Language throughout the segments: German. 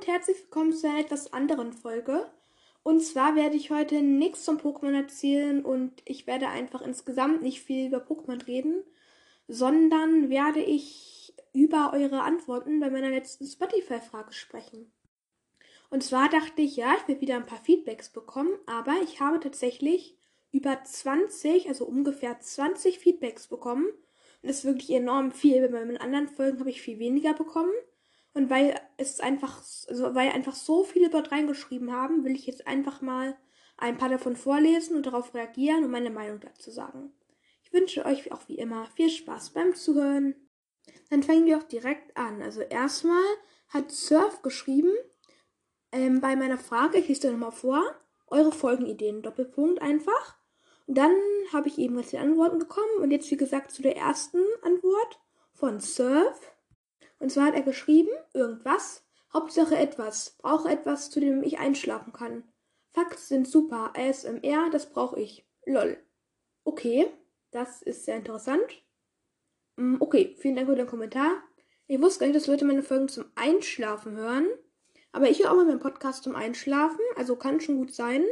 und herzlich willkommen zu einer etwas anderen Folge. Und zwar werde ich heute nichts zum Pokémon erzählen und ich werde einfach insgesamt nicht viel über Pokémon reden, sondern werde ich über eure Antworten bei meiner letzten Spotify-Frage sprechen. Und zwar dachte ich, ja, ich will wieder ein paar Feedbacks bekommen, aber ich habe tatsächlich über 20, also ungefähr 20 Feedbacks bekommen. Und das ist wirklich enorm viel. Bei meinen anderen Folgen habe ich viel weniger bekommen. Und weil es einfach, also weil einfach so viele dort reingeschrieben haben, will ich jetzt einfach mal ein paar davon vorlesen und darauf reagieren und meine Meinung dazu sagen. Ich wünsche euch auch wie immer viel Spaß beim Zuhören. Dann fangen wir auch direkt an. Also erstmal hat Surf geschrieben, ähm, bei meiner Frage, ich lese dir nochmal vor, eure Folgenideen, Doppelpunkt einfach. Und dann habe ich eben jetzt die Antworten bekommen und jetzt wie gesagt zu der ersten Antwort von Surf. Und zwar hat er geschrieben, irgendwas, Hauptsache etwas, brauche etwas, zu dem ich einschlafen kann. Facts sind super, ASMR, das brauche ich. Lol. Okay, das ist sehr interessant. Mm, okay, vielen Dank für den Kommentar. Ich wusste gar nicht, dass Leute meine Folgen zum Einschlafen hören. Aber ich höre auch mal meinen Podcast zum Einschlafen, also kann schon gut sein.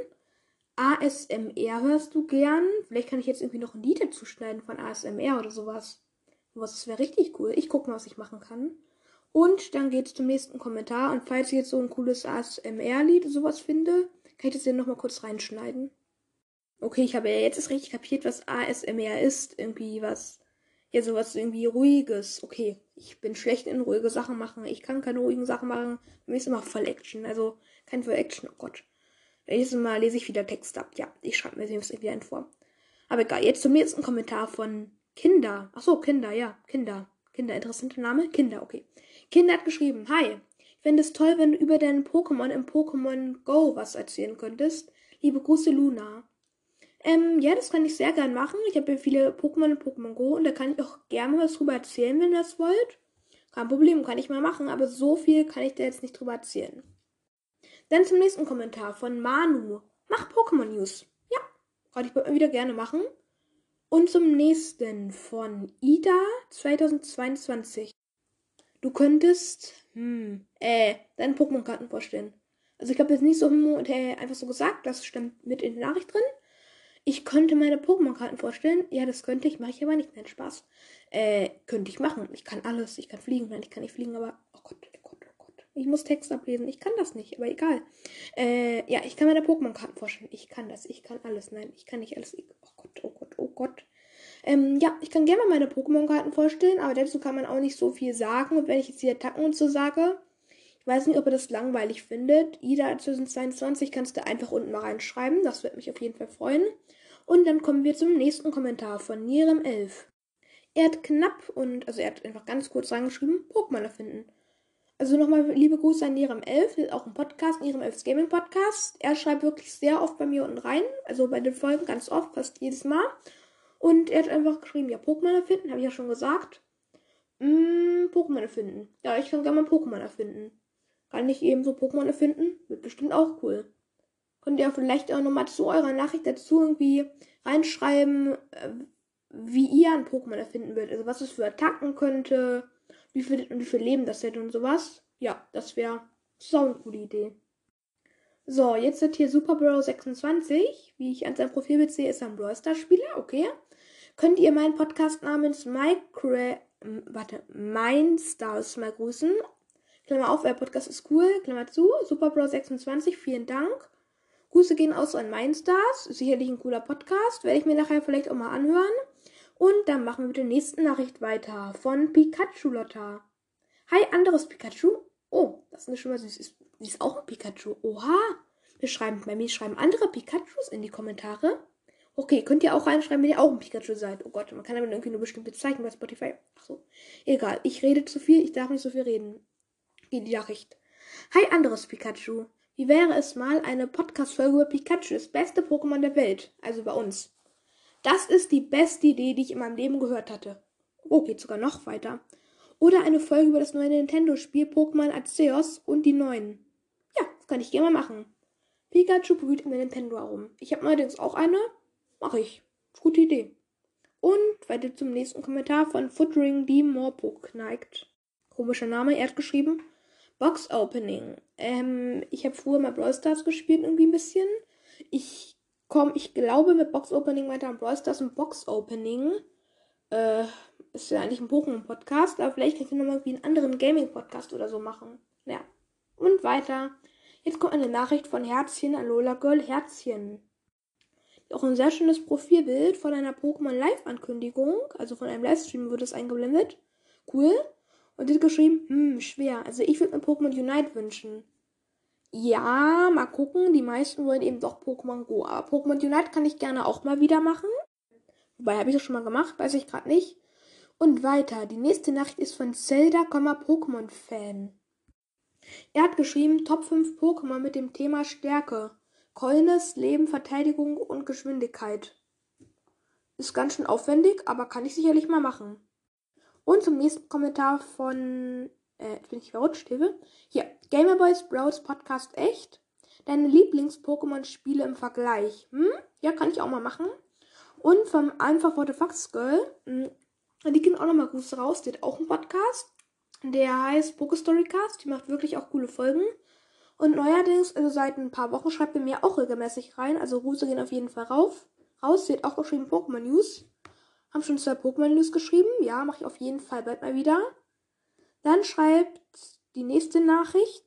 ASMR hörst du gern? Vielleicht kann ich jetzt irgendwie noch ein Lied dazu schneiden von ASMR oder sowas. Was, das wäre richtig cool. Ich gucke mal, was ich machen kann. Und dann geht's zum nächsten Kommentar. Und falls ich jetzt so ein cooles ASMR-Lied sowas finde, kann ich das hier nochmal kurz reinschneiden. Okay, ich habe ja jetzt erst richtig kapiert, was ASMR ist. Irgendwie was, ja, sowas irgendwie ruhiges. Okay, ich bin schlecht in ruhige Sachen machen. Ich kann keine ruhigen Sachen machen. Für mich ist immer voll Action. Also kein voll Action. Oh Gott. Nächstes Mal lese ich wieder Text ab. Ja, ich schreibe mir jetzt irgendwie einen vor. Aber egal, jetzt zum nächsten Kommentar von Kinder. Ach so, Kinder, ja, Kinder. Kinder, interessanter Name? Kinder, okay. Kinder hat geschrieben, hi. Ich fände es toll, wenn du über deinen Pokémon im Pokémon Go was erzählen könntest. Liebe Grüße, Luna. Ähm, ja, das kann ich sehr gern machen. Ich habe ja viele Pokémon in Pokémon Go und da kann ich auch gerne was drüber erzählen, wenn ihr das wollt. Kein Problem, kann ich mal machen, aber so viel kann ich da jetzt nicht drüber erzählen. Dann zum nächsten Kommentar von Manu. Mach Pokémon News. Ja, kann ich wieder gerne machen. Und zum nächsten von Ida 2022. Du könntest, hm, äh, deine Pokémon-Karten vorstellen. Also ich habe jetzt nicht so hm, äh, einfach so gesagt, das stimmt mit in der Nachricht drin. Ich könnte meine Pokémon-Karten vorstellen. Ja, das könnte ich, mache ich aber nicht. Nein, Spaß. Äh, könnte ich machen. Ich kann alles. Ich kann fliegen. Nein, ich kann nicht fliegen, aber. Oh Gott, oh Gott, oh Gott. Ich muss Text ablesen. Ich kann das nicht, aber egal. Äh, ja, ich kann meine Pokémon-Karten vorstellen. Ich kann das. Ich kann alles. Nein, ich kann nicht alles. Oh Gott, oh Gott, oh Gott. Ähm, ja, ich kann gerne mal meine Pokémon-Karten vorstellen, aber dazu kann man auch nicht so viel sagen. Und wenn ich jetzt die Attacken und so sage, ich weiß nicht, ob ihr das langweilig findet. Ida 2022 kannst du einfach unten mal reinschreiben. Das würde mich auf jeden Fall freuen. Und dann kommen wir zum nächsten Kommentar von Nierem11. Er hat knapp und, also er hat einfach ganz kurz reingeschrieben, Pokémon erfinden. Also nochmal liebe Grüße an Nierem11, auch ein Podcast, Nierem11s Gaming Podcast. Er schreibt wirklich sehr oft bei mir unten rein, also bei den Folgen ganz oft, fast jedes Mal. Und er hat einfach geschrieben, ja, Pokémon erfinden, habe ich ja schon gesagt. Mm, Pokémon erfinden. Ja, ich kann gerne mal Pokémon erfinden. Kann ich eben so Pokémon erfinden? Wird bestimmt auch cool. Könnt ihr vielleicht auch nochmal zu eurer Nachricht dazu irgendwie reinschreiben, äh, wie ihr ein Pokémon erfinden würdet. Also was es für Attacken könnte, wie viel, wie viel Leben das hätte und sowas. Ja, das wäre so eine coole Idee. So, jetzt hat hier Super Bro 26. Wie ich an seinem Profilbild sehe, ist er ein Brawl Spieler. Okay könnt ihr meinen Podcast namens Minecraft, warte, Mindstars mal grüßen. Klammer auf, euer Podcast ist cool, Klammer zu, Superbro26, vielen Dank. Grüße gehen aus an Mindstars, sicherlich ein cooler Podcast, werde ich mir nachher vielleicht auch mal anhören. Und dann machen wir mit der nächsten Nachricht weiter von Pikachu Lotta. Hi, anderes Pikachu. Oh, das ist schon mal süß. Sie ist auch ein Pikachu. Oha. Wir schreiben, bei mir schreiben andere Pikachus in die Kommentare. Okay, könnt ihr auch reinschreiben, wenn ihr auch ein Pikachu seid. Oh Gott, man kann aber irgendwie nur bestimmte Zeichen bei Spotify. Ach so. Egal, ich rede zu viel, ich darf nicht so viel reden. Die Nachricht. Hi, anderes Pikachu. Wie wäre es mal eine Podcast-Folge über Pikachu, das beste Pokémon der Welt? Also bei uns. Das ist die beste Idee, die ich in meinem Leben gehört hatte. Oh, geht sogar noch weiter. Oder eine Folge über das neue Nintendo-Spiel Pokémon Arceus und die neuen. Ja, das kann ich gerne mal machen. Pikachu brüht in der Nintendo herum. Ich habe neuerdings auch eine. Mache ich. Gute Idee. Und weiter zum nächsten Kommentar von Futtering die Morpok neigt. Komischer Name, er hat geschrieben. Box Opening. Ähm, ich habe früher mal Brawl Stars gespielt, irgendwie ein bisschen. Ich komme, ich glaube, mit Box Opening weiter an Brawl Stars und Box Opening. Äh, ist ja eigentlich ein Pokémon-Podcast, aber vielleicht kann ich nochmal wie einen anderen Gaming-Podcast oder so machen. Ja. Und weiter. Jetzt kommt eine Nachricht von Herzchen an Lola Girl Herzchen. Auch ein sehr schönes Profilbild von einer Pokémon Live-Ankündigung. Also von einem Livestream wird es eingeblendet. Cool. Und die hat geschrieben, hm, schwer. Also ich würde mir Pokémon Unite wünschen. Ja, mal gucken. Die meisten wollen eben doch Pokémon Go. Aber Pokémon Unite kann ich gerne auch mal wieder machen. Wobei, habe ich das schon mal gemacht? Weiß ich gerade nicht. Und weiter. Die nächste Nachricht ist von Zelda, Pokémon Fan. Er hat geschrieben Top 5 Pokémon mit dem Thema Stärke. Coldness, Leben, Verteidigung und Geschwindigkeit. Ist ganz schön aufwendig, aber kann ich sicherlich mal machen. Und zum nächsten Kommentar von, äh, jetzt bin ich verrutscht, Hilfe. Hier, Gamerboys Bros Podcast echt. Deine Lieblings-Pokémon-Spiele im Vergleich. Hm? Ja, kann ich auch mal machen. Und vom Einfach What the Fox Girl. Hm, die gehen auch nochmal Grüße raus. Die hat auch einen Podcast. Der heißt Pokestorycast. Die macht wirklich auch coole Folgen. Und neuerdings, also seit ein paar Wochen, schreibt er mir auch regelmäßig rein. Also Grüße gehen auf jeden Fall rauf. Raus. Sie hat auch geschrieben Pokémon News. Haben schon zwei Pokémon News geschrieben. Ja, mache ich auf jeden Fall bald mal wieder. Dann schreibt die nächste Nachricht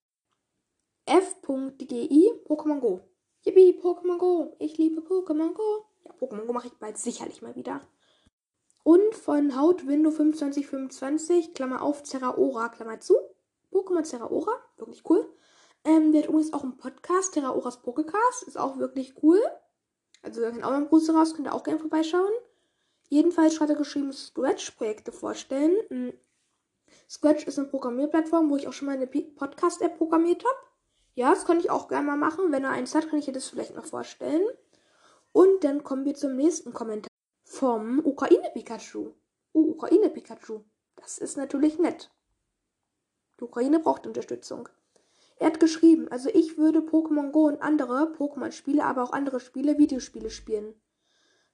f.gi Pokémon Go. Yippie, Pokémon Go. Ich liebe Pokémon Go. Ja, Pokémon Go mache ich bald sicherlich mal wieder. Und von Haut Window 2525, Klammer auf, Terraora, Klammer zu. Pokémon Terraora, wirklich cool. Ähm, der hat übrigens auch einen Podcast, Terraoras Pokécast, ist auch wirklich cool. Also da kann auch mal ein Grüße raus, könnt ihr auch gerne vorbeischauen. Jedenfalls hat er geschrieben, Scratch-Projekte vorstellen. Scratch ist eine Programmierplattform, wo ich auch schon mal eine Podcast-App programmiert habe. Ja, das kann ich auch gerne mal machen. Wenn er eins hat, kann ich dir das vielleicht noch vorstellen. Und dann kommen wir zum nächsten Kommentar vom Ukraine-Pikachu. Uh, Ukraine-Pikachu. Das ist natürlich nett. Die Ukraine braucht Unterstützung. Er hat geschrieben, also ich würde Pokémon Go und andere Pokémon-Spiele, aber auch andere Spiele, Videospiele spielen.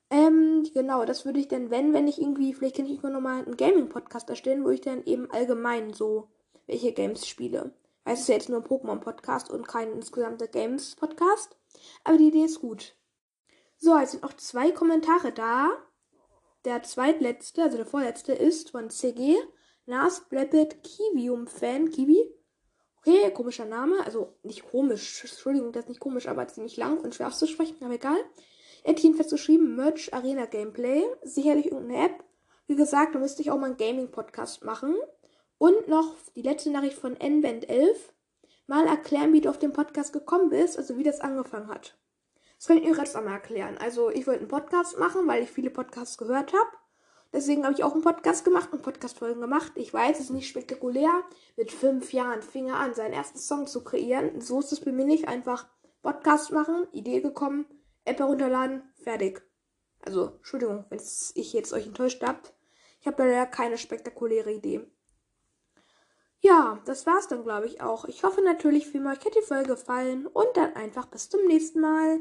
Ähm, genau, das würde ich dann, wenn, wenn ich irgendwie, vielleicht kann ich irgendwann nochmal einen Gaming-Podcast erstellen, wo ich dann eben allgemein so welche Games spiele. Weil es ist ja jetzt nur ein Pokémon-Podcast und kein insgesamter Games-Podcast. Aber die Idee ist gut. So, jetzt sind noch zwei Kommentare da. Der zweitletzte, also der vorletzte, ist von CG. Nas Blappet Kiwium Fan. Kiwi. Okay, komischer Name. Also nicht komisch. Entschuldigung, das ist nicht komisch, aber ziemlich lang und schwer auszusprechen, aber egal. Er hat jedenfalls geschrieben, Merch Arena Gameplay. Sicherlich irgendeine App. Wie gesagt, da müsste ich auch mal einen Gaming-Podcast machen. Und noch die letzte Nachricht von nband11. Mal erklären, wie du auf den Podcast gekommen bist, also wie das angefangen hat. Das könnt ihr jetzt einmal erklären. Also ich wollte einen Podcast machen, weil ich viele Podcasts gehört habe. Deswegen habe ich auch einen Podcast gemacht und Podcast-Folgen gemacht. Ich weiß, es ist nicht spektakulär. Mit fünf Jahren fing er an, seinen ersten Song zu kreieren. So ist es bei mir nicht. Einfach Podcast machen, Idee gekommen, App herunterladen, fertig. Also, Entschuldigung, wenn ich jetzt euch enttäuscht habe. Ich habe leider keine spektakuläre Idee. Ja, das war's dann, glaube ich, auch. Ich hoffe natürlich, wie euch hat die Folge gefallen und dann einfach bis zum nächsten Mal.